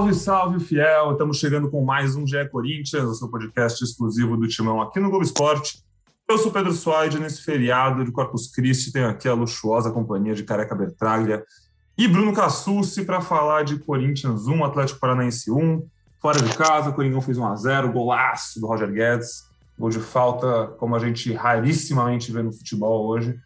Salve, salve, fiel! Estamos chegando com mais um GE Corinthians, o seu podcast exclusivo do Timão aqui no Globo Esporte. Eu sou Pedro Suaide, nesse feriado de Corpus Christi, tenho aqui a luxuosa companhia de Careca Bertraglia e Bruno Cassucci para falar de Corinthians 1, Atlético Paranaense 1. Fora de casa, o Coringão fez 1x0, golaço do Roger Guedes, gol de falta, como a gente rarissimamente vê no futebol hoje.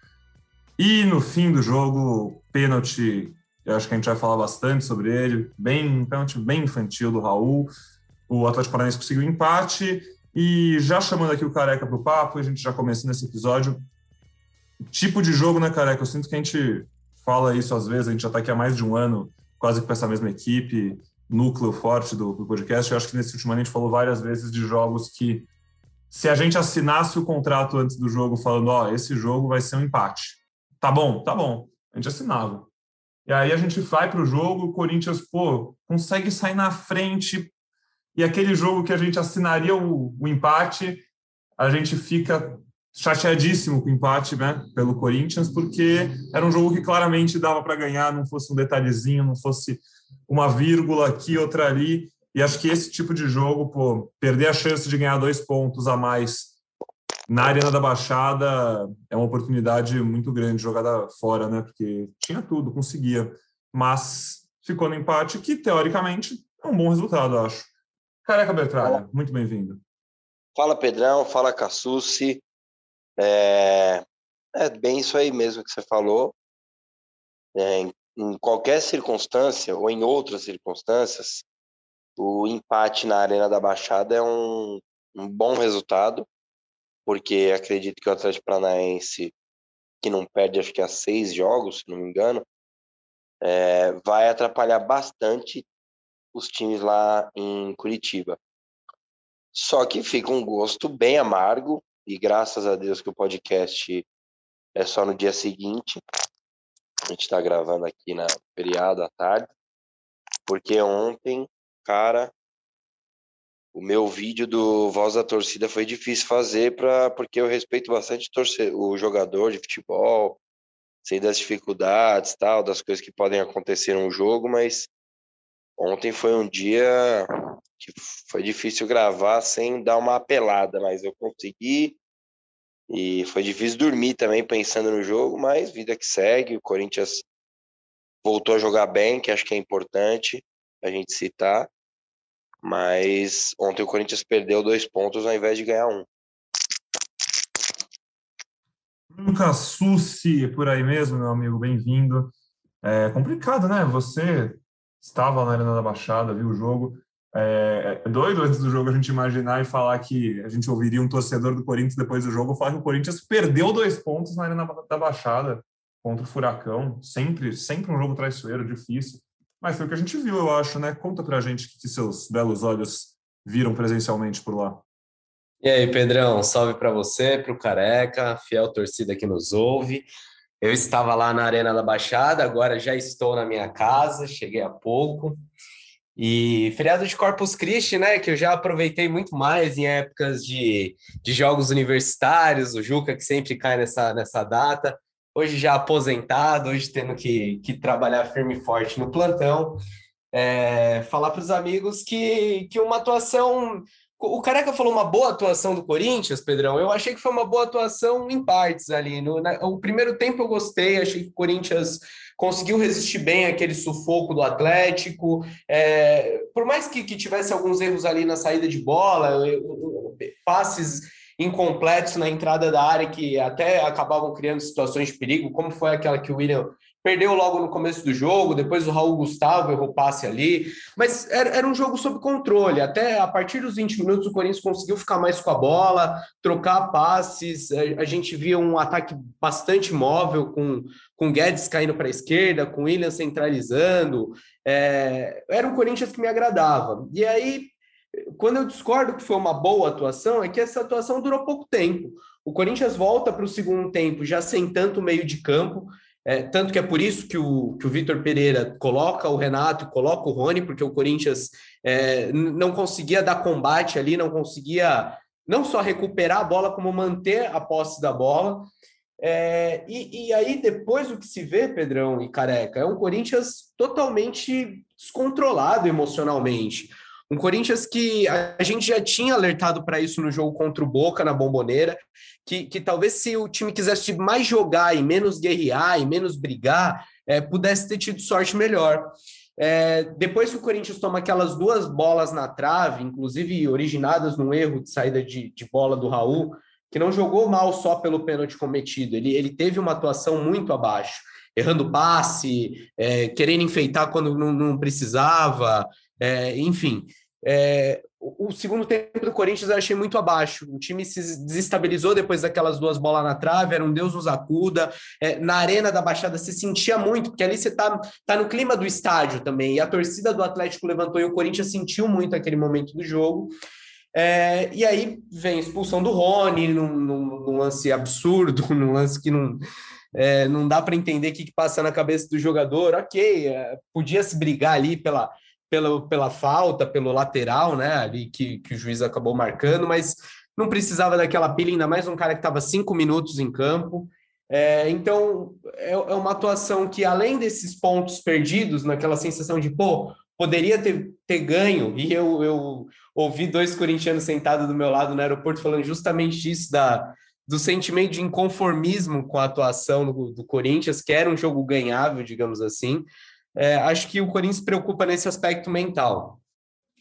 E no fim do jogo, pênalti eu acho que a gente vai falar bastante sobre ele. Bem, um pênalti bem infantil do Raul. O Atlético Paranaense conseguiu empate. E já chamando aqui o Careca para o papo, a gente já começou nesse episódio. Tipo de jogo, né, Careca? Eu sinto que a gente fala isso às vezes, a gente já está aqui há mais de um ano, quase com essa mesma equipe, núcleo forte do, do podcast. Eu acho que nesse último ano a gente falou várias vezes de jogos que, se a gente assinasse o contrato antes do jogo, falando, ó, esse jogo vai ser um empate. Tá bom, tá bom. A gente assinava. E aí a gente vai para o jogo, o Corinthians, pô, consegue sair na frente. E aquele jogo que a gente assinaria o, o empate, a gente fica chateadíssimo com o empate, né, pelo Corinthians, porque era um jogo que claramente dava para ganhar, não fosse um detalhezinho, não fosse uma vírgula aqui, outra ali. E acho que esse tipo de jogo, pô, perder a chance de ganhar dois pontos a mais na Arena da Baixada é uma oportunidade muito grande jogada fora, né? Porque tinha tudo, conseguia. Mas ficou no empate, que teoricamente é um bom resultado, eu acho. Careca Bertralha, muito bem-vindo. Fala Pedrão, fala Cassucci. É... é bem isso aí mesmo que você falou. É, em, em qualquer circunstância ou em outras circunstâncias, o empate na Arena da Baixada é um, um bom resultado porque acredito que o Atlético Paranaense, que não perde acho que há seis jogos, se não me engano, é, vai atrapalhar bastante os times lá em Curitiba. Só que fica um gosto bem amargo, e graças a Deus que o podcast é só no dia seguinte. A gente está gravando aqui na feriado à tarde, porque ontem, cara, o meu vídeo do Voz da Torcida foi difícil fazer para porque eu respeito bastante torcer, o jogador de futebol, sei das dificuldades, tal, das coisas que podem acontecer no jogo, mas ontem foi um dia que foi difícil gravar sem dar uma apelada, mas eu consegui e foi difícil dormir também pensando no jogo, mas vida que segue, o Corinthians voltou a jogar bem, que acho que é importante a gente citar. Mas ontem o Corinthians perdeu dois pontos ao invés de ganhar um. Nunca Suci por aí mesmo, meu amigo, bem-vindo. É complicado, né? Você estava na Arena da Baixada, viu o jogo. É, é doido antes do jogo a gente imaginar e falar que a gente ouviria um torcedor do Corinthians depois do jogo falar que o Corinthians perdeu dois pontos na Arena da Baixada contra o Furacão. Sempre, sempre um jogo traiçoeiro, difícil. Mas foi o que a gente viu, eu acho, né? Conta pra gente que seus belos olhos viram presencialmente por lá. E aí, Pedrão, salve para você, para o Careca, fiel torcida que nos ouve. Eu estava lá na Arena da Baixada, agora já estou na minha casa, cheguei há pouco. E feriado de Corpus Christi, né? Que eu já aproveitei muito mais em épocas de, de jogos universitários, o Juca que sempre cai nessa, nessa data hoje já aposentado, hoje tendo que, que trabalhar firme e forte no plantão, é, falar para os amigos que, que uma atuação. O Careca falou uma boa atuação do Corinthians, Pedrão. Eu achei que foi uma boa atuação em partes ali. No, na, o primeiro tempo eu gostei, achei que o Corinthians conseguiu resistir bem àquele sufoco do Atlético. É, por mais que, que tivesse alguns erros ali na saída de bola, passes incompletos na entrada da área que até acabavam criando situações de perigo, como foi aquela que o William perdeu logo no começo do jogo, depois o Raul Gustavo errou passe ali, mas era, era, um jogo sob controle. Até a partir dos 20 minutos, o Corinthians conseguiu ficar mais com a bola, trocar passes. A, a gente via um ataque bastante móvel, com, com Guedes caindo para a esquerda, com William centralizando. É, era um Corinthians que me agradava. E aí, quando eu discordo que foi uma boa atuação, é que essa atuação durou pouco tempo. O Corinthians volta para o segundo tempo já sem tanto meio de campo. É, tanto que é por isso que o, que o Vitor Pereira coloca o Renato e coloca o Rony, porque o Corinthians é, não conseguia dar combate ali, não conseguia não só recuperar a bola, como manter a posse da bola. É, e, e, aí, depois o que se vê, Pedrão e Careca, é um Corinthians totalmente descontrolado emocionalmente. Um Corinthians que a gente já tinha alertado para isso no jogo contra o Boca, na Bomboneira, que, que talvez se o time quisesse mais jogar e menos guerrear e menos brigar, é, pudesse ter tido sorte melhor. É, depois que o Corinthians toma aquelas duas bolas na trave, inclusive originadas num erro de saída de, de bola do Raul, que não jogou mal só pelo pênalti cometido, ele, ele teve uma atuação muito abaixo, errando passe, é, querendo enfeitar quando não, não precisava, é, enfim. É, o, segundo tempo do Corinthians eu achei muito abaixo. O time se desestabilizou depois daquelas duas bolas na trave, era um Deus nos acuda. É, na arena da Baixada se sentia muito, porque ali você tá, tá no clima do estádio também. E a torcida do Atlético levantou e o Corinthians sentiu muito aquele momento do jogo. É, e aí vem a expulsão do Rony num, num, num lance absurdo, num lance que não, é, não dá para entender o que, que, passa na cabeça do jogador. Ok, é, podia se brigar ali pela pela, pela falta, pelo lateral, né? Ali que, que o juiz acabou marcando, mas não precisava daquela pilha, ainda mais um cara que estava cinco minutos em campo. É, então, é, é, uma atuação que, além desses pontos perdidos, naquela sensação de, pô, poderia ter, ter ganho, e eu, eu ouvi dois corintianos sentados do meu lado no aeroporto falando justamente isso, da, do sentimento de inconformismo com a atuação do, do Corinthians, que era um jogo ganhável, digamos assim, é, acho que o Corinthians preocupa nesse aspecto mental.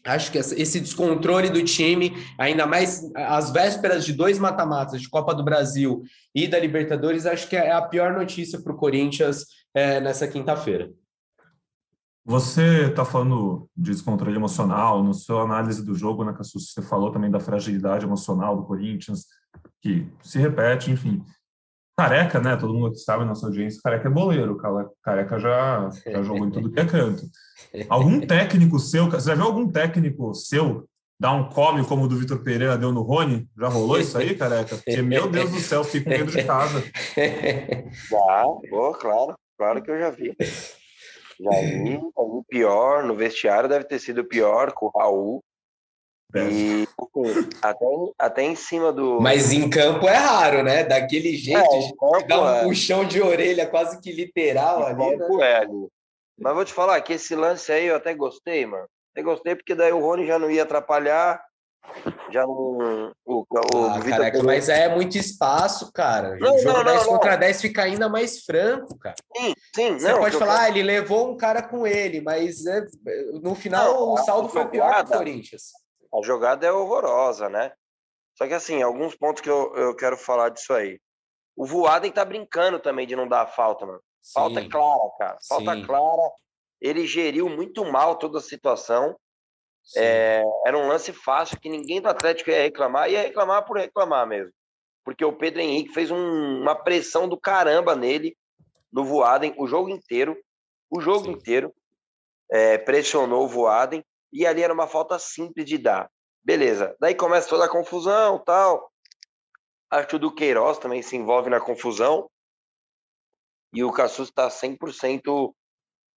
Acho que esse descontrole do time, ainda mais às vésperas de dois mata-matas de Copa do Brasil e da Libertadores, acho que é a pior notícia para o Corinthians é, nessa quinta-feira. Você está falando de descontrole emocional, no seu análise do jogo, né, Cassus, você falou também da fragilidade emocional do Corinthians, que se repete, enfim. Careca, né? Todo mundo que sabe, nossa audiência, Careca é boleiro. Careca já, já jogou em tudo que é canto. Algum técnico seu, você já viu algum técnico seu dar um come como o do Vitor Pereira deu no Rony? Já rolou isso aí, Careca? Porque, meu Deus do céu, fiquei com medo de casa. Já, pô, claro, claro que eu já vi. Já vi, o pior, no vestiário deve ter sido pior com o Raul. E assim, até, até em cima do. Mas em campo é raro, né? Daquele jeito, é, dá um é. puxão de orelha quase que literal em ali. Campo né? é ali. Mas vou te falar que esse lance aí eu até gostei, mano. Até gostei porque daí o Rony já não ia atrapalhar. Já não. O, o ah, caraca, mas é muito espaço, cara. Não, o jogo não, 10 não, contra 10 fica ainda mais franco, cara. Sim, sim. Você pode falar, ah, ele levou um cara com ele, mas é, no final o saldo foi pior que o Corinthians a jogada é horrorosa, né? Só que assim, alguns pontos que eu, eu quero falar disso aí. O Voaden tá brincando também de não dar a falta, mano. Falta Sim. clara, cara. Falta Sim. clara. Ele geriu muito mal toda a situação. É, era um lance fácil que ninguém do Atlético ia reclamar, ia reclamar por reclamar mesmo. Porque o Pedro Henrique fez um, uma pressão do caramba nele, no Voaden, o jogo inteiro. O jogo Sim. inteiro. É, pressionou o Voaden e ali era uma falta simples de dar. Beleza. Daí começa toda a confusão, tal. Acho que o Duqueiroz também se envolve na confusão. E o Cassus está 100%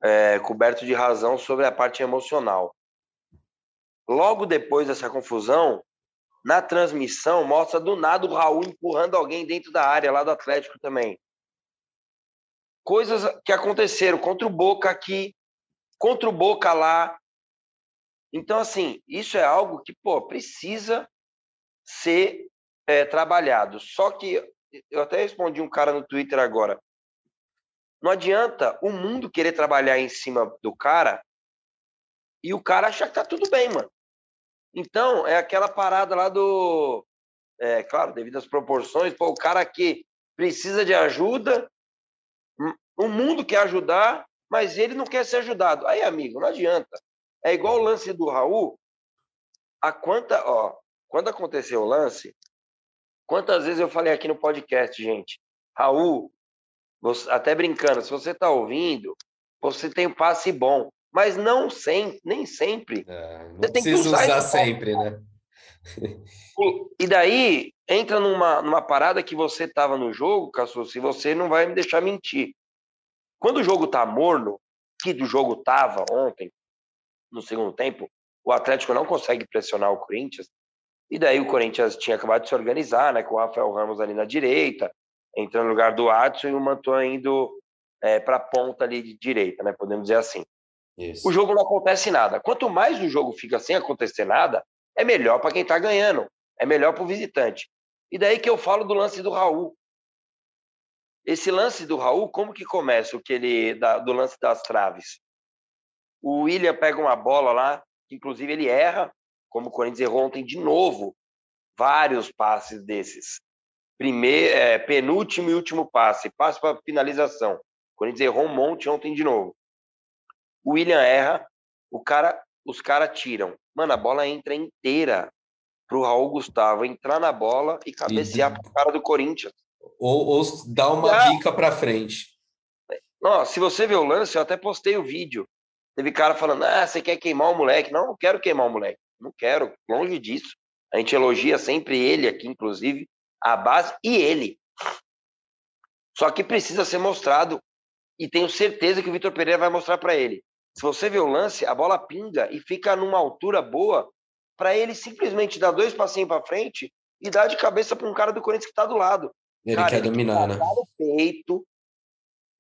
é, coberto de razão sobre a parte emocional. Logo depois dessa confusão, na transmissão, mostra do nada o Raul empurrando alguém dentro da área lá do Atlético também. Coisas que aconteceram contra o Boca aqui, contra o Boca lá, então, assim, isso é algo que, pô, precisa ser é, trabalhado. Só que eu até respondi um cara no Twitter agora. Não adianta o mundo querer trabalhar em cima do cara e o cara achar que tá tudo bem, mano. Então, é aquela parada lá do. É, claro, devido às proporções, pô, o cara que precisa de ajuda, O mundo quer ajudar, mas ele não quer ser ajudado. Aí, amigo, não adianta. É igual o lance do Raul. A quanta, ó, quando aconteceu o lance, quantas vezes eu falei aqui no podcast, gente? Raul, você, até brincando, se você está ouvindo, você tem um passe bom, mas não sempre, nem sempre. É, não você tem que usar, usar sempre, né? E daí entra numa, numa parada que você estava no jogo, Cassu, se você não vai me deixar mentir. Quando o jogo tá morno, que do jogo tava ontem, no segundo tempo, o Atlético não consegue pressionar o Corinthians. E daí o Corinthians tinha acabado de se organizar, né, com o Rafael Ramos ali na direita, entrando no lugar do Adson e o Mantua indo é, para a ponta ali de direita, né, podemos dizer assim. Isso. O jogo não acontece nada. Quanto mais o jogo fica sem acontecer nada, é melhor para quem está ganhando, é melhor para o visitante. E daí que eu falo do lance do Raul. Esse lance do Raul, como que começa o que ele da, do lance das traves? O William pega uma bola lá, que inclusive ele erra, como o Corinthians errou ontem de novo, vários passes desses. Primeiro, é, penúltimo e último passe, passe para finalização. O Corinthians errou um monte ontem de novo. O William erra, o cara, os caras tiram. Mano, a bola entra inteira pro Raul Gustavo entrar na bola e cabecear e... pro cara do Corinthians. Ou, ou dar uma é. bica para frente. Nossa, se você ver o lance, eu até postei o vídeo. Teve cara falando: ah, você quer queimar o moleque. Não, não quero queimar o moleque. Não quero, longe disso. A gente elogia sempre ele aqui, inclusive, a base e ele. Só que precisa ser mostrado e tenho certeza que o Vitor Pereira vai mostrar para ele. Se você vê o lance, a bola pinga e fica numa altura boa para ele simplesmente dar dois passinhos para frente e dar de cabeça para um cara do Corinthians que está do lado. Ele cara, quer ele dominar, né? peito.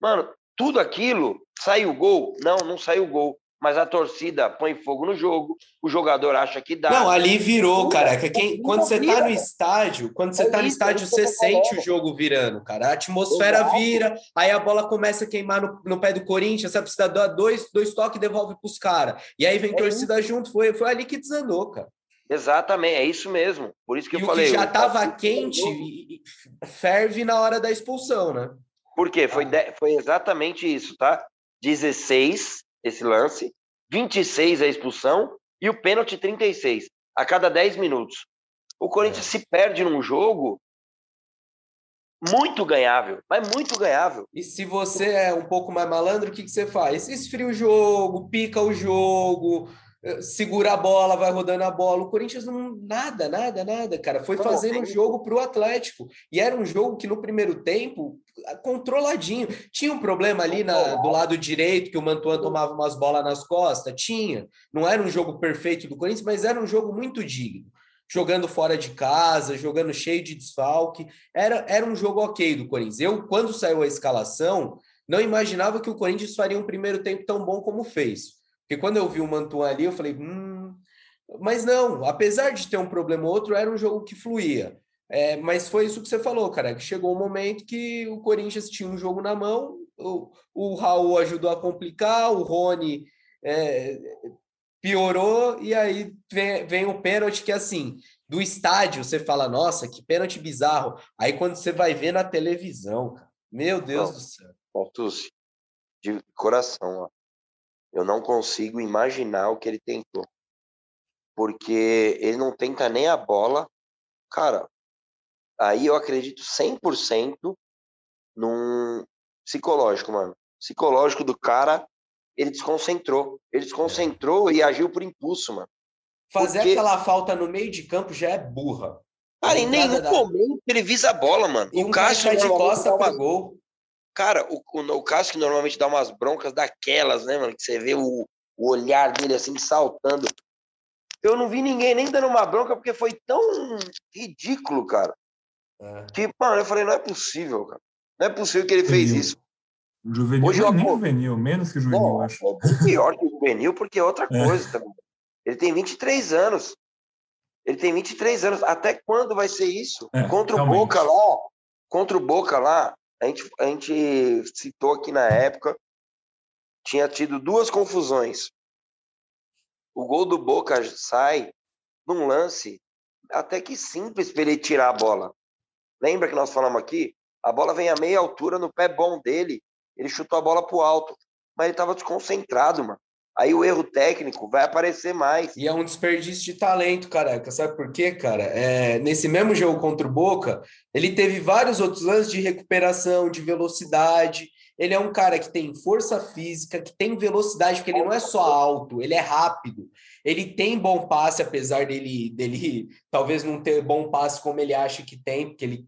Mano, tudo aquilo, saiu o gol? Não, não saiu o gol. Mas a torcida põe fogo no jogo, o jogador acha que dá. Não, ali virou, cara. Quem, quando você tá no estádio, quando você é tá no estádio, você sente o jogo virando, cara. A atmosfera vira, aí a bola começa a queimar no, no pé do Corinthians, você precisa dar dois, dois toques e devolve pros caras. E aí vem é torcida junto, foi, foi ali que desandou, cara. Exatamente, é isso mesmo. Por isso que e eu falei. Que já estava quente, ferve na hora da expulsão, né? Por quê? Foi, de... foi exatamente isso, tá? 16 esse lance, 26 a expulsão e o pênalti 36 a cada 10 minutos. O Corinthians é. se perde num jogo muito ganhável, mas muito ganhável. E se você é um pouco mais malandro, o que, que você faz? Esfria o jogo, pica o jogo, segura a bola, vai rodando a bola. O Corinthians não nada, nada, nada, cara. Foi fazendo um jogo para o Atlético. E era um jogo que no primeiro tempo controladinho. Tinha um problema ali na, do lado direito que o Mantuan tomava umas bolas nas costas, tinha. Não era um jogo perfeito do Corinthians, mas era um jogo muito digno. Jogando fora de casa, jogando cheio de desfalque. Era, era um jogo ok do Corinthians. Eu, quando saiu a escalação, não imaginava que o Corinthians faria um primeiro tempo tão bom como fez. Porque quando eu vi o Mantuan ali, eu falei, hum. Mas não, apesar de ter um problema ou outro, era um jogo que fluía. É, mas foi isso que você falou, cara, que chegou um momento que o Corinthians tinha um jogo na mão, o, o Raul ajudou a complicar, o Rony é, piorou, e aí vem, vem o pênalti que, assim, do estádio, você fala, nossa, que pênalti bizarro. Aí quando você vai ver na televisão, cara, meu Deus do céu. Tucci, de coração, ó. Eu não consigo imaginar o que ele tentou. Porque ele não tenta nem a bola. Cara, aí eu acredito 100% num psicológico, mano. Psicológico do cara, ele desconcentrou. Ele desconcentrou e agiu por impulso, mano. Fazer Porque... aquela falta no meio de campo já é burra. Cara, em nenhum momento ele visa a bola, mano. E o um Cássio de costa para gol. Cara, o, o, o Cássio que normalmente dá umas broncas daquelas, né, mano? Que você vê o, o olhar dele assim saltando. Eu não vi ninguém nem dando uma bronca porque foi tão ridículo, cara. É. Que, mano, eu falei, não é possível, cara. Não é possível que ele fez isso. Juvenil Hoje, é nem juvenil, menos que juvenil, não, acho. É pior que o juvenil, porque é outra é. coisa também. Ele tem 23 anos. Ele tem 23 anos. Até quando vai ser isso? É, contra o realmente. Boca lá, contra o Boca lá, a gente, a gente citou aqui na época, tinha tido duas confusões. O gol do Boca sai num lance até que simples para ele tirar a bola. Lembra que nós falamos aqui? A bola vem a meia altura no pé bom dele. ele chutou a bola pro alto, mas ele estava desconcentrado, mano. Aí o erro técnico vai aparecer mais. E é um desperdício de talento, careca. Sabe por quê, cara? É, nesse mesmo jogo contra o Boca, ele teve vários outros lances de recuperação, de velocidade. Ele é um cara que tem força física, que tem velocidade, porque ele não é só alto, ele é rápido. Ele tem bom passe, apesar dele, dele talvez não ter bom passe como ele acha que tem, porque ele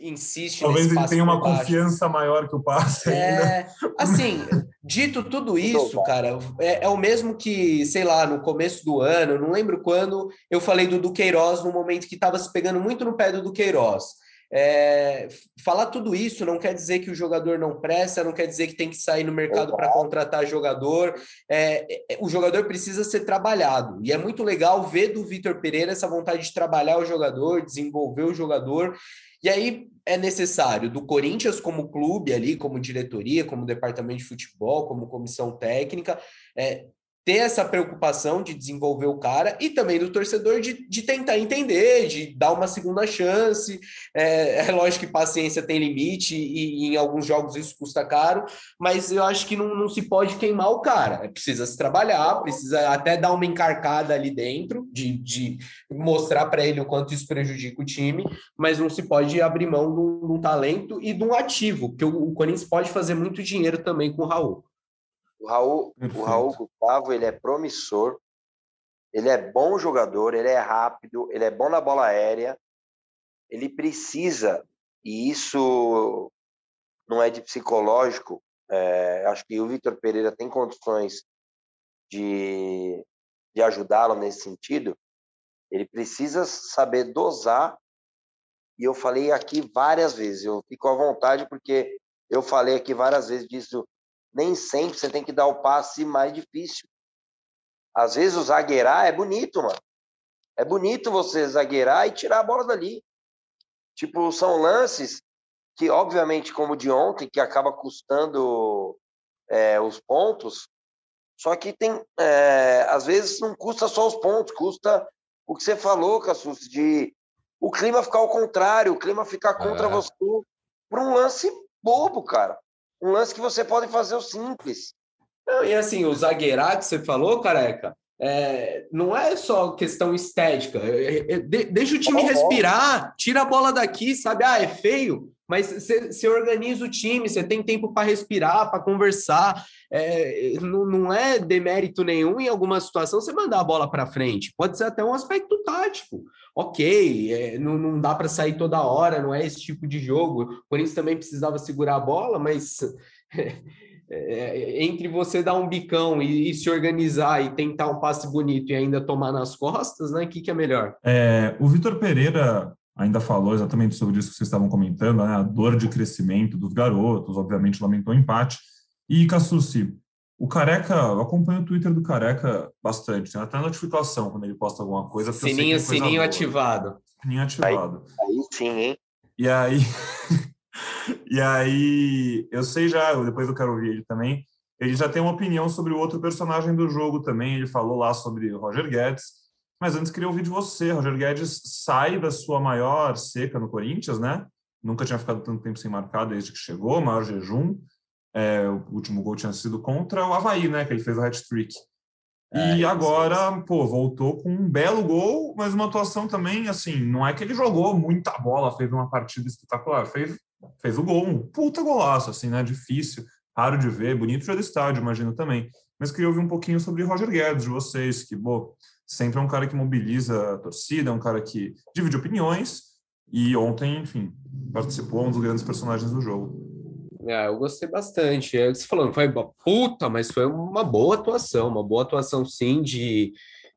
insiste Talvez ele tenha uma baixo. confiança maior que o passe. É, assim, dito tudo isso, cara, é, é, o mesmo que, sei lá, no começo do ano, não lembro quando, eu falei do Duqueiroz no momento que estava se pegando muito no pé do Duqueiroz. É, falar tudo isso não quer dizer que o jogador não presta, não quer dizer que tem que sair no mercado para contratar jogador. É, é, o jogador precisa ser trabalhado. E é muito legal ver do Vitor Pereira essa vontade de trabalhar o jogador, desenvolver o jogador. E aí é necessário do Corinthians como clube ali, como diretoria, como departamento de futebol, como comissão técnica, é, ter essa preocupação de desenvolver o cara e também do torcedor de, de tentar entender, de dar uma segunda chance. É, é, lógico que paciência tem limite e, e, em alguns jogos isso custa caro, mas eu acho que não, não se pode queimar o cara. Precisa se trabalhar, precisa até dar uma encarcada ali dentro, de, de mostrar para ele o quanto isso prejudica o time, mas não se pode abrir mão de um talento e de um ativo, porque o, o Corinthians pode fazer muito dinheiro também com o Raul. O Raul, o Raul Gustavo, ele é promissor, ele é bom jogador, ele é rápido, ele é bom na bola aérea, ele precisa, e isso não é de psicológico, é, acho que o Vitor Pereira tem condições de, de ajudá-lo nesse sentido, ele precisa saber dosar, e eu falei aqui várias vezes, eu fico à vontade porque eu falei aqui várias vezes disso nem sempre você tem que dar o passe mais difícil. Às vezes o zagueirar é bonito, mano. É bonito você zagueirar e tirar a bola dali. Tipo, são lances que, obviamente, como o de ontem, que acaba custando é, os pontos, só que tem, é, às vezes, não custa só os pontos, custa o que você falou, Cassus, de o clima ficar ao contrário, o clima ficar contra é. você por um lance bobo, cara um lance que você pode fazer o simples. Não, e assim, o zagueirar que você falou, careca, é, não é só questão estética. É, é, de, deixa o time respirar, tira a bola daqui, sabe? Ah, é feio, mas você organiza o time, você tem tempo para respirar, para conversar. É, não, não é demérito nenhum em alguma situação você mandar a bola para frente. Pode ser até um aspecto tático. Ok, é, não, não dá para sair toda hora, não é esse tipo de jogo. Por isso também precisava segurar a bola, mas é, entre você dar um bicão e, e, se organizar e tentar um passe bonito e ainda tomar nas costas, né? O que, que é melhor? É, o Vitor Pereira ainda falou exatamente sobre isso que vocês estavam comentando, né? a dor de crescimento dos garotos, obviamente lamentou o empate. E, Cassucci, o Careca, eu acompanho o Twitter do Careca bastante, tem até notificação quando ele posta alguma coisa. Sininho, sininho ativado. Sininho ativado. Aí, aí sim, hein? E aí... E aí, eu sei já, depois eu quero ouvir ele também. Ele já tem uma opinião sobre o outro personagem do jogo também. Ele falou lá sobre o Roger Guedes. Mas antes queria ouvir de você. Roger Guedes sai da sua maior seca no Corinthians, né? Nunca tinha ficado tanto tempo sem marcar desde que chegou, maior jejum. É, o último gol tinha sido contra o Havaí, né? Que ele fez o hat-trick. É, e agora, pô, voltou com um belo gol, mas uma atuação também, assim, não é que ele jogou muita bola, fez uma partida espetacular, fez fez o gol, um puta golaço, assim, né? Difícil, raro de ver, bonito já do estádio, imagino também. Mas queria ouvir um pouquinho sobre Roger Guedes, de vocês, que, bom, sempre é um cara que mobiliza a torcida, é um cara que divide opiniões, e ontem, enfim, participou, um dos grandes personagens do jogo. É, eu gostei bastante. É, você falou, não foi puta, mas foi uma boa atuação, uma boa atuação, sim, de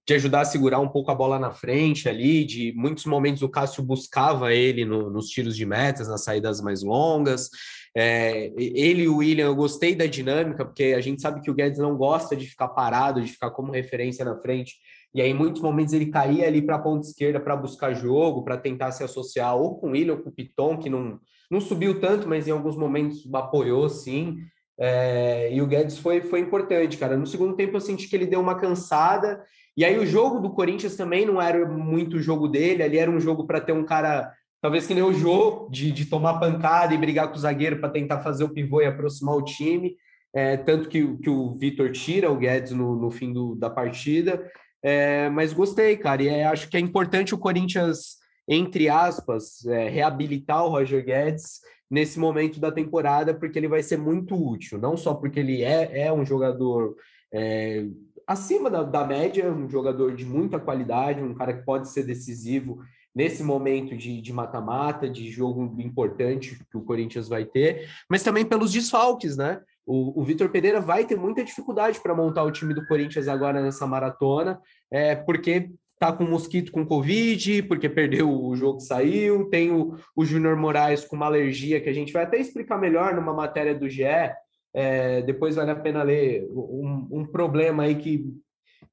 de ajudar a segurar um pouco a bola na frente ali, de muitos momentos o Cássio buscava ele no, nos tiros de metas, nas saídas mais longas. É, ele e o William, eu gostei da dinâmica, porque a gente sabe que o Guedes não gosta de ficar parado, de ficar como referência na frente. E aí, em muitos momentos, ele caía ali para a ponta esquerda para buscar jogo, para tentar se associar ou com William ou com o Piton, que não, não subiu tanto, mas em alguns momentos apoiou sim. É, e o Guedes foi, foi importante, cara. No segundo tempo, eu senti que ele deu uma cansada e aí o jogo do Corinthians também não era muito o jogo dele, ali era um jogo para ter um cara talvez que nem o Jô, de, de tomar pancada e brigar com o zagueiro para tentar fazer o pivô e aproximar o time. É, tanto que, que o Vitor tira o Guedes no, no fim do, da partida. É, mas gostei, cara, e é, acho que é importante o Corinthians, entre aspas, é, reabilitar o Roger Guedes nesse momento da temporada, porque ele vai ser muito útil, não só porque ele é, é um jogador é, acima da, da média, um jogador de muita qualidade, um cara que pode ser decisivo nesse momento de mata-mata, de, de, jogo importante que o Corinthians vai ter, mas também pelos desfalques, né? O, o Vitor Pereira vai ter muita dificuldade para montar o time do Corinthians agora nessa maratona, é, porque tá com mosquito com Covid, porque perdeu o jogo que saiu, tem o, o Júnior Moraes com uma alergia que a gente vai até explicar melhor numa matéria do GE, é, depois vale a pena ler um, um problema aí que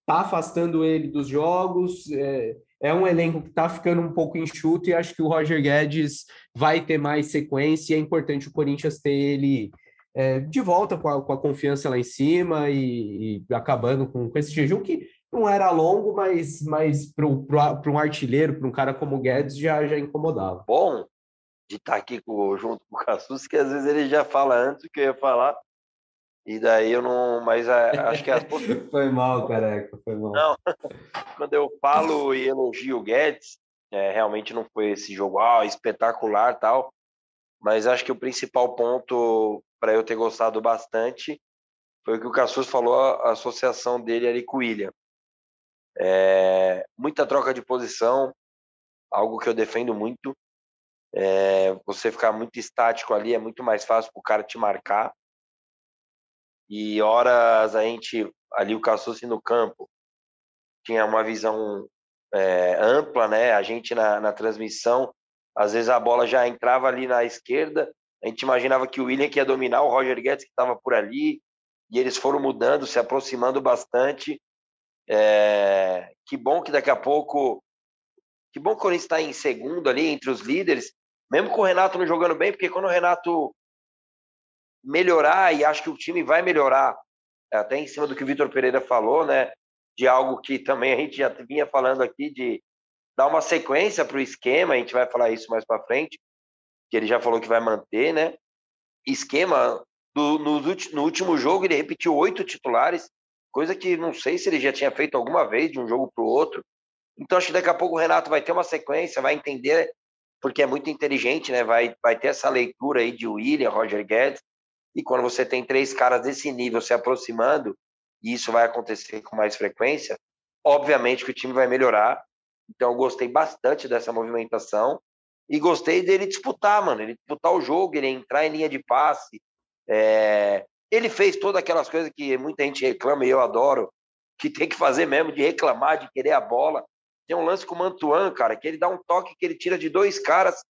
está afastando ele dos jogos. É, é um elenco que está ficando um pouco enxuto e acho que o Roger Guedes vai ter mais sequência. É importante o Corinthians ter ele é, de volta com a, com a, confiança lá em cima e, e acabando com, com, esse jejum que não era longo, mas, mas para um artilheiro, para um cara como o Guedes, já, já incomodava. Bom de estar tá aqui com, junto com o Cassus, que às vezes ele já fala antes do que eu ia falar. E daí eu não. Mas acho que as Foi mal, careca, foi mal. Não, quando eu falo e elogio o Guedes, é, realmente não foi esse jogo ah, espetacular tal. Mas acho que o principal ponto para eu ter gostado bastante foi o que o Cassus falou, a associação dele ali com o William. É, muita troca de posição, algo que eu defendo muito. É, você ficar muito estático ali é muito mais fácil para o cara te marcar e horas a gente, ali o Cassucci no campo, tinha uma visão é, ampla, né? A gente na, na transmissão, às vezes a bola já entrava ali na esquerda, a gente imaginava que o William ia dominar, o Roger Guedes que estava por ali, e eles foram mudando, se aproximando bastante. É, que bom que daqui a pouco. Que bom que o Corinthians está em segundo ali, entre os líderes, mesmo com o Renato não jogando bem, porque quando o Renato melhorar, e acho que o time vai melhorar, até em cima do que o Vitor Pereira falou, né? De algo que também a gente já vinha falando aqui, de dar uma sequência para o esquema, a gente vai falar isso mais para frente, que ele já falou que vai manter, né? Esquema, do, no, no último jogo ele repetiu oito titulares, coisa que não sei se ele já tinha feito alguma vez de um jogo para o outro. Então acho que daqui a pouco o Renato vai ter uma sequência, vai entender, porque é muito inteligente, né? Vai, vai ter essa leitura aí de William, Roger Guedes, e quando você tem três caras desse nível se aproximando, e isso vai acontecer com mais frequência, obviamente que o time vai melhorar. Então, eu gostei bastante dessa movimentação e gostei dele disputar, mano. Ele disputar o jogo, ele entrar em linha de passe. É... Ele fez todas aquelas coisas que muita gente reclama e eu adoro, que tem que fazer mesmo, de reclamar, de querer a bola. Tem um lance com o Mantuan, cara, que ele dá um toque que ele tira de dois caras.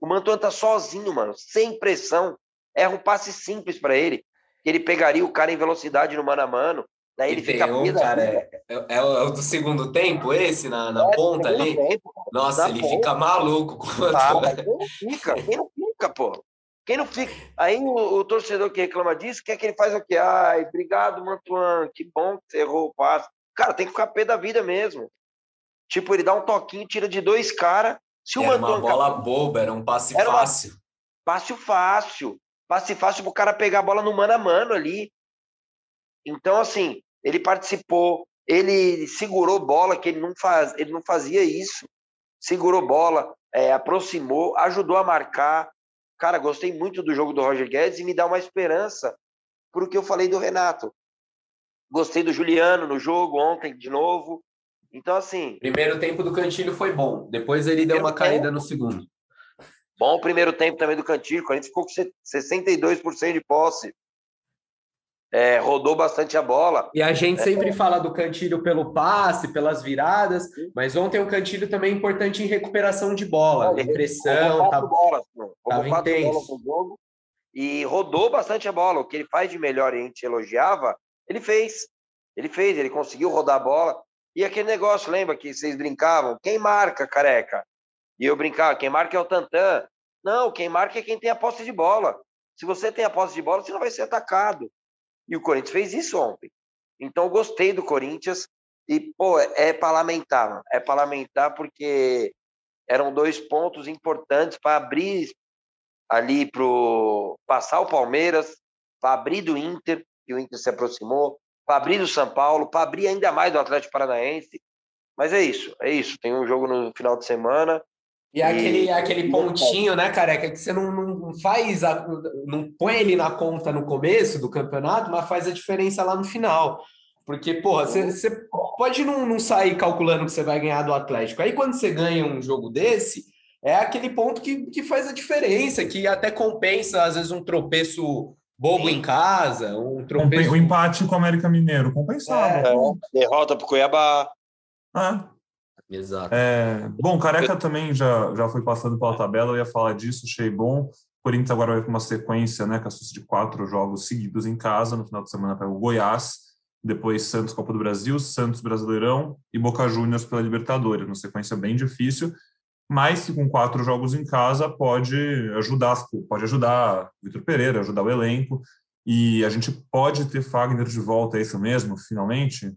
O Mantuan tá sozinho, mano, sem pressão erra um passe simples para ele, que ele pegaria o cara em velocidade no mano a mano, daí ele fica um, cara, é, é, é, o do segundo tempo esse, na, na é, ponta ali? Tempo, Nossa, ele ponta. fica maluco. Com tá, quem não fica? Quem não fica, pô? Quem não fica? Aí o, o, torcedor que reclama disso, quer que ele faz o quê? Ai, obrigado, Mantuan, que bom que você errou o passe. Cara, tem que ficar pé da vida mesmo. Tipo, ele dá um toquinho, tira de dois caras. Se o era Mantuan uma bola boba, era um passe era fácil. Passe fácil passe fácil para o cara pegar a bola no mano a mano ali. Então, assim, ele participou, ele segurou bola, que ele não, faz, ele não fazia isso. Segurou bola, é, aproximou, ajudou a marcar. Cara, gostei muito do jogo do Roger Guedes e me dá uma esperança por que eu falei do Renato. Gostei do Juliano no jogo ontem de novo. Então, assim. Primeiro tempo do Cantilho foi bom. Depois ele deu uma caída tempo, no segundo. Bom o primeiro tempo também do Cantilho, a gente ficou com 62% de posse. É, rodou bastante a bola. E a gente é. sempre fala do Cantilho pelo passe, pelas viradas, mas ontem o Cantilho também é importante em recuperação de bola, em pressão. Tá, bolas, tava intenso. Jogo, e rodou bastante a bola. O que ele faz de melhor e a gente elogiava, ele fez. Ele fez, ele conseguiu rodar a bola. E aquele negócio, lembra que vocês brincavam? Quem marca, careca? E eu brincava, quem marca é o Tantan. Não, quem marca é quem tem a posse de bola. Se você tem a posse de bola, você não vai ser atacado. E o Corinthians fez isso ontem. Então, eu gostei do Corinthians. E, pô, é para lamentar, mano. É para lamentar porque eram dois pontos importantes para abrir ali para passar o Palmeiras, para abrir do Inter, que o Inter se aproximou, para abrir do São Paulo, para abrir ainda mais do Atlético Paranaense. Mas é isso, é isso. Tem um jogo no final de semana. E, e... aquele, aquele pontinho, né, careca, que você não, não faz, a, não põe ele na conta no começo do campeonato, mas faz a diferença lá no final. Porque, porra, você, pode não, não sair calculando que você vai ganhar do Atlético. Aí quando você ganha um jogo desse, é aquele ponto que, que faz a diferença, que até compensa, às vezes, um tropeço bobo em casa, um tropeço... O empate com o América Mineiro, compensava. É, derrota para o Cuiabá. Ah. Exato. É, bom, Careca também já, já foi passando pela tabela, eu ia falar disso, achei bom. Corinthians agora vai com uma sequência, né, com a de quatro jogos seguidos em casa, no final de semana pega o Goiás, depois Santos Copa do Brasil, Santos Brasileirão e Boca Juniors pela Libertadores, uma sequência bem difícil, mas que com quatro jogos em casa pode ajudar, pode ajudar o Vitor Pereira, ajudar o elenco, e a gente pode ter Fagner de volta, é isso mesmo, finalmente?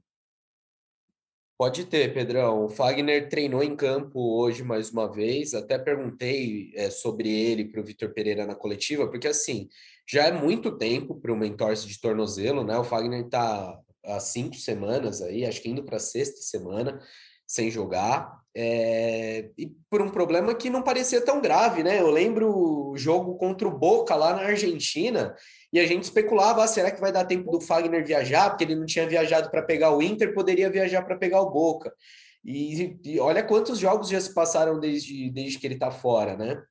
Pode ter, Pedrão. O Fagner treinou em campo hoje mais uma vez. Até perguntei é, sobre ele para o Vitor Pereira na coletiva, porque assim já é muito tempo para uma entorse de tornozelo, né? O Fagner está há cinco semanas aí, acho que indo para a sexta semana sem jogar, é... e por um problema que não parecia tão grave, né? Eu lembro o jogo contra o Boca lá na Argentina, e a gente especulava, ah, será que vai dar tempo do Fagner viajar? Porque ele não tinha viajado para pegar o Inter, poderia viajar para pegar o Boca. E, e, olha quantos jogos já se passaram desde, desde que ele está fora, né?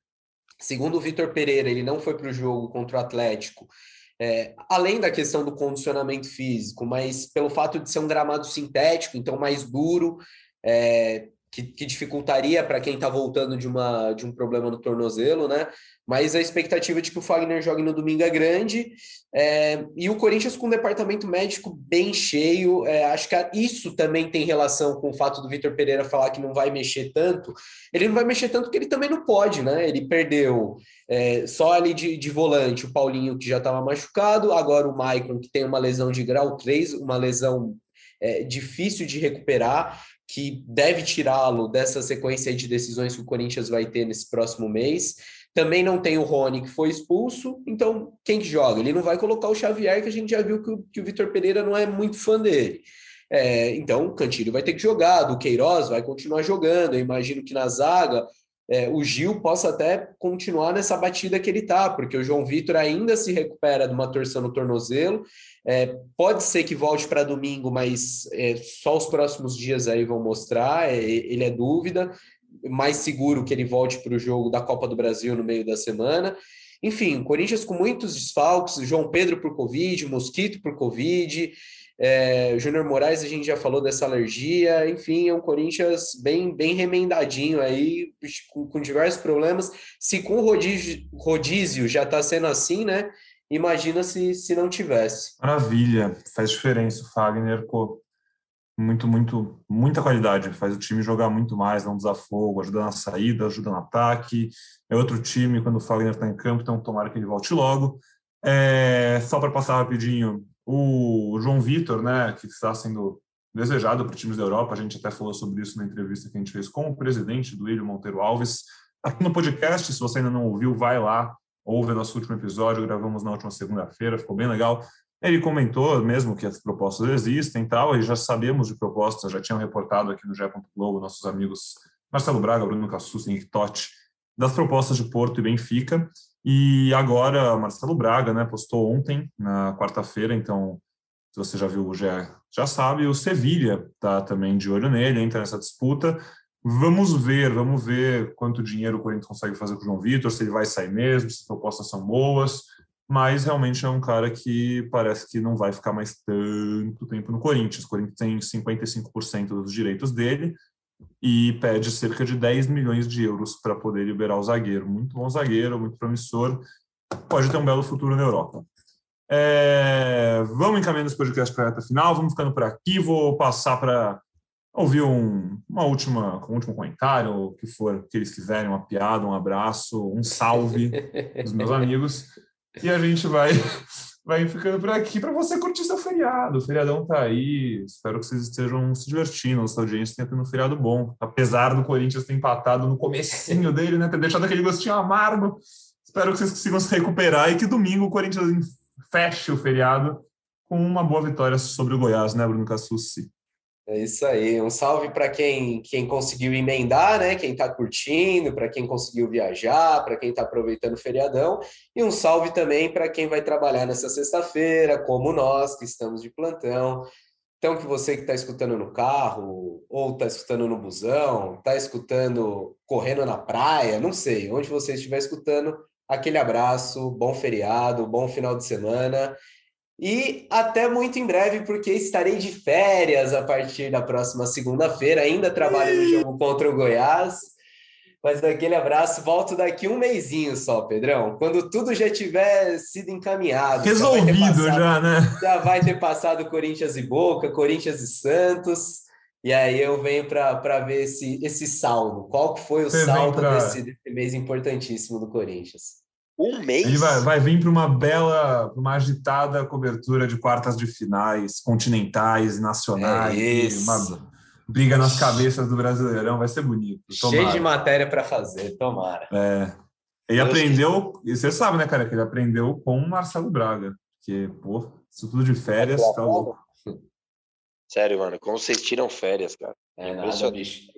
Segundo o Vitor Pereira, ele não foi para o jogo contra o Atlético. É, além da questão do condicionamento físico, mas pelo fato de ser um gramado sintético, então mais duro, é, que, que dificultaria para quem está voltando de, uma, de um problema no tornozelo, né? Mas a expectativa de que o Fagner jogue no domingo é grande. É, e o Corinthians com um departamento médico bem cheio. É, acho que isso também tem relação com o fato do Vitor Pereira falar que não vai mexer tanto. Ele não vai mexer tanto porque ele também não pode, né? Ele perdeu é, só ali de, de volante o Paulinho, que já estava machucado, agora o Maicon, que tem uma lesão de grau 3, uma lesão é, difícil de recuperar que deve tirá-lo dessa sequência de decisões que o Corinthians vai ter nesse próximo mês. Também não tem o Rony, que foi expulso, então quem que joga? Ele não vai colocar o Xavier, que a gente já viu que o, que o Vitor Pereira não é muito fã dele. É, então o Cantilho vai ter que jogar, do Queiroz vai continuar jogando. Eu imagino que na zaga é, o Gil possa até continuar nessa batida que ele está, porque o João Vitor ainda se recupera de uma torção no tornozelo é, pode ser que volte para domingo, mas é, só os próximos dias aí vão mostrar. É, ele é dúvida. Mais seguro que ele volte para o jogo da Copa do Brasil no meio da semana. Enfim, Corinthians com muitos desfalques, João Pedro por Covid, Mosquito por Covid, é, Júnior Moraes, a gente já falou dessa alergia, enfim, é um Corinthians bem, bem remendadinho aí, com, com diversos problemas. Se com o rodízio, rodízio já está sendo assim, né? Imagina se, se não tivesse. Maravilha, faz diferença. O Fagner, pô, muito, muito, muita qualidade. Faz o time jogar muito mais, não desafogo, ajuda na saída, ajuda no ataque. É outro time quando o Fagner está em campo, então tomara que ele volte logo. É, só para passar rapidinho, o João Vitor, né, que está sendo desejado para times da Europa, a gente até falou sobre isso na entrevista que a gente fez com o presidente do Ilho Monteiro Alves. Aqui no podcast, se você ainda não ouviu, vai lá, ouve nosso último episódio, gravamos na última segunda-feira, ficou bem legal. Ele comentou mesmo que as propostas existem e tal, e já sabemos de propostas, já tinham reportado aqui no GE. Globo nossos amigos Marcelo Braga, Bruno Cassus e Henrique Totti, das propostas de Porto e Benfica. E agora, Marcelo Braga né, postou ontem, na quarta-feira, então, se você já viu GE, já sabe, o Sevilha está também de olho nele, entra nessa disputa. Vamos ver, vamos ver quanto dinheiro o Corinthians consegue fazer com o João Vitor, se ele vai sair mesmo, se as propostas são boas, mas realmente é um cara que parece que não vai ficar mais tanto tempo no Corinthians. O Corinthians tem 55% dos direitos dele e pede cerca de 10 milhões de euros para poder liberar o zagueiro. Muito bom zagueiro, muito promissor, pode ter um belo futuro na Europa. É, vamos encaminhando esse podcast para a reta final, vamos ficando por aqui, vou passar para ouvir um, uma última, um último comentário, o que for que eles quiserem, uma piada, um abraço, um salve dos meus amigos. E a gente vai vai ficando por aqui para você curtir seu feriado. O feriadão tá aí. Espero que vocês estejam se divertindo. Nossa audiência tenha tendo um feriado bom. Apesar do Corinthians ter empatado no comecinho dele, né? Ter deixado aquele gostinho amargo. Espero que vocês consigam se recuperar e que domingo o Corinthians feche o feriado com uma boa vitória sobre o Goiás, né, Bruno Cassucci? É isso aí. Um salve para quem, quem conseguiu emendar, né? Quem está curtindo, para quem conseguiu viajar, para quem está aproveitando o feriadão. E um salve também para quem vai trabalhar nessa sexta-feira, como nós, que estamos de plantão. Então, que você que está escutando no carro, ou está escutando no busão, está escutando correndo na praia, não sei, onde você estiver escutando, aquele abraço, bom feriado, bom final de semana e até muito em breve, porque estarei de férias a partir da próxima segunda-feira. Ainda trabalho no jogo contra o Goiás. Mas daquele abraço, volto daqui um mêsinho só, Pedrão. Quando tudo já tiver sido encaminhado. Resolvido já, passado, já né? Já vai ter passado Corinthians e Boca, Corinthians e Santos. E aí eu venho para ver esse, esse saldo. Qual foi o Você saldo pra... desse, desse mês importantíssimo do Corinthians? Um mês? Ele vai, vai vir para uma bela, uma agitada cobertura de quartas de finais, continentais, nacionais. É uma briga nas cabeças do Brasileirão, vai ser bonito. Tomara. Cheio de matéria para fazer, tomara. É. Ele aprendeu, e você sabe, né, cara, que ele aprendeu com o Marcelo Braga, que, pô, isso tudo de férias, tá louco. Sério, mano, como vocês tiram férias, cara? É nada, bicho.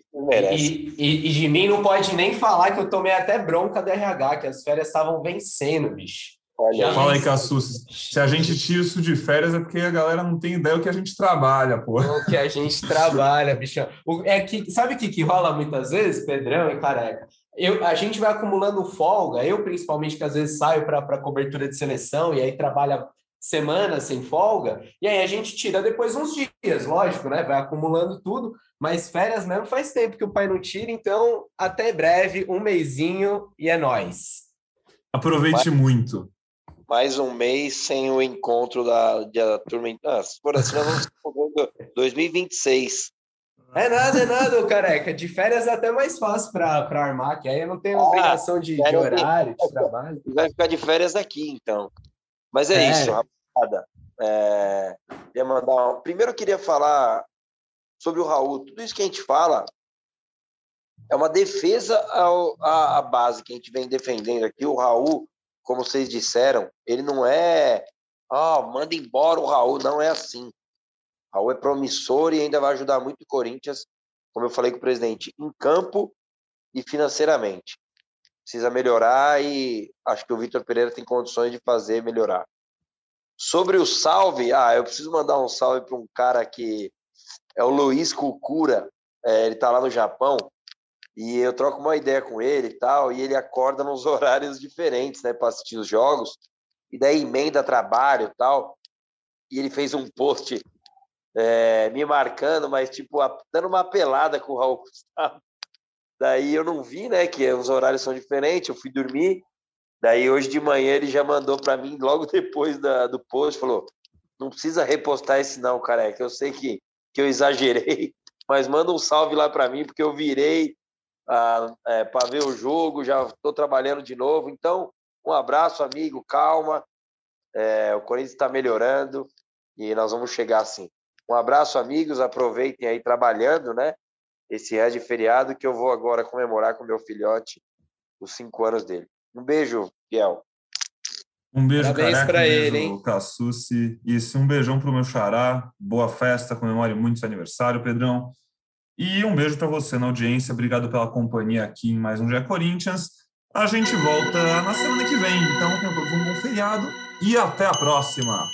E, e, e, de mim não pode nem falar que eu tomei até bronca do RH, que as férias estavam vencendo, bicho. Olha, Fala aí, Cassus. Se a gente tira isso de férias é porque a galera não tem ideia do que a gente trabalha, pô. O que a gente trabalha, bicho. É que, sabe o que, que rola muitas vezes, Pedrão e Careca? Eu, a gente vai acumulando folga, eu principalmente, que às vezes saio para cobertura de seleção e aí trabalha semanas sem folga, e aí a gente tira depois uns dias, lógico, né? Vai acumulando tudo, mas férias mesmo faz tempo que o pai não tira, então até breve, um mêsinho e é nós. Aproveite mais, muito. Mais um mês sem o encontro da, da turma. Ah, por assim, nós vamos 2026. É nada, é nada, careca. De férias é até mais fácil para armar, que aí eu não tenho ah, obrigação de, de horário, de trabalho. Vai ficar de férias aqui, então. Mas é, é. isso, rapaziada. É, queria mandar. Primeiro eu queria falar sobre o Raul. Tudo isso que a gente fala é uma defesa ao, à, à base que a gente vem defendendo aqui. O Raul, como vocês disseram, ele não é. Ah, oh, manda embora o Raul. Não é assim. O Raul é promissor e ainda vai ajudar muito o Corinthians, como eu falei com o presidente, em campo e financeiramente precisa melhorar e acho que o Vitor Pereira tem condições de fazer melhorar. Sobre o salve, ah, eu preciso mandar um salve para um cara que é o Luiz Kukura, é, ele está lá no Japão e eu troco uma ideia com ele e tal, e ele acorda nos horários diferentes, né, para assistir os jogos, e daí emenda trabalho e tal, e ele fez um post é, me marcando, mas tipo, dando uma pelada com o Raul Gustavo. Daí eu não vi, né, que os horários são diferentes, eu fui dormir. Daí hoje de manhã ele já mandou para mim, logo depois da, do post, falou: não precisa repostar esse não, careca. Eu sei que, que eu exagerei, mas manda um salve lá para mim, porque eu virei ah, é, para ver o jogo, já estou trabalhando de novo. Então, um abraço, amigo, calma. É, o Corinthians está melhorando e nós vamos chegar assim. Um abraço, amigos. Aproveitem aí trabalhando, né? Esse é de feriado que eu vou agora comemorar com meu filhote os cinco anos dele. Um beijo, Fiel. Um beijo, Parabéns para um ele, hein? Cassucci. Isso, um beijão para o meu xará. Boa festa, comemore muito seu aniversário, Pedrão. E um beijo para você na audiência. Obrigado pela companhia aqui em mais um Dia Corinthians. A gente volta na semana que vem. Então, tenham todos um bom feriado e até a próxima.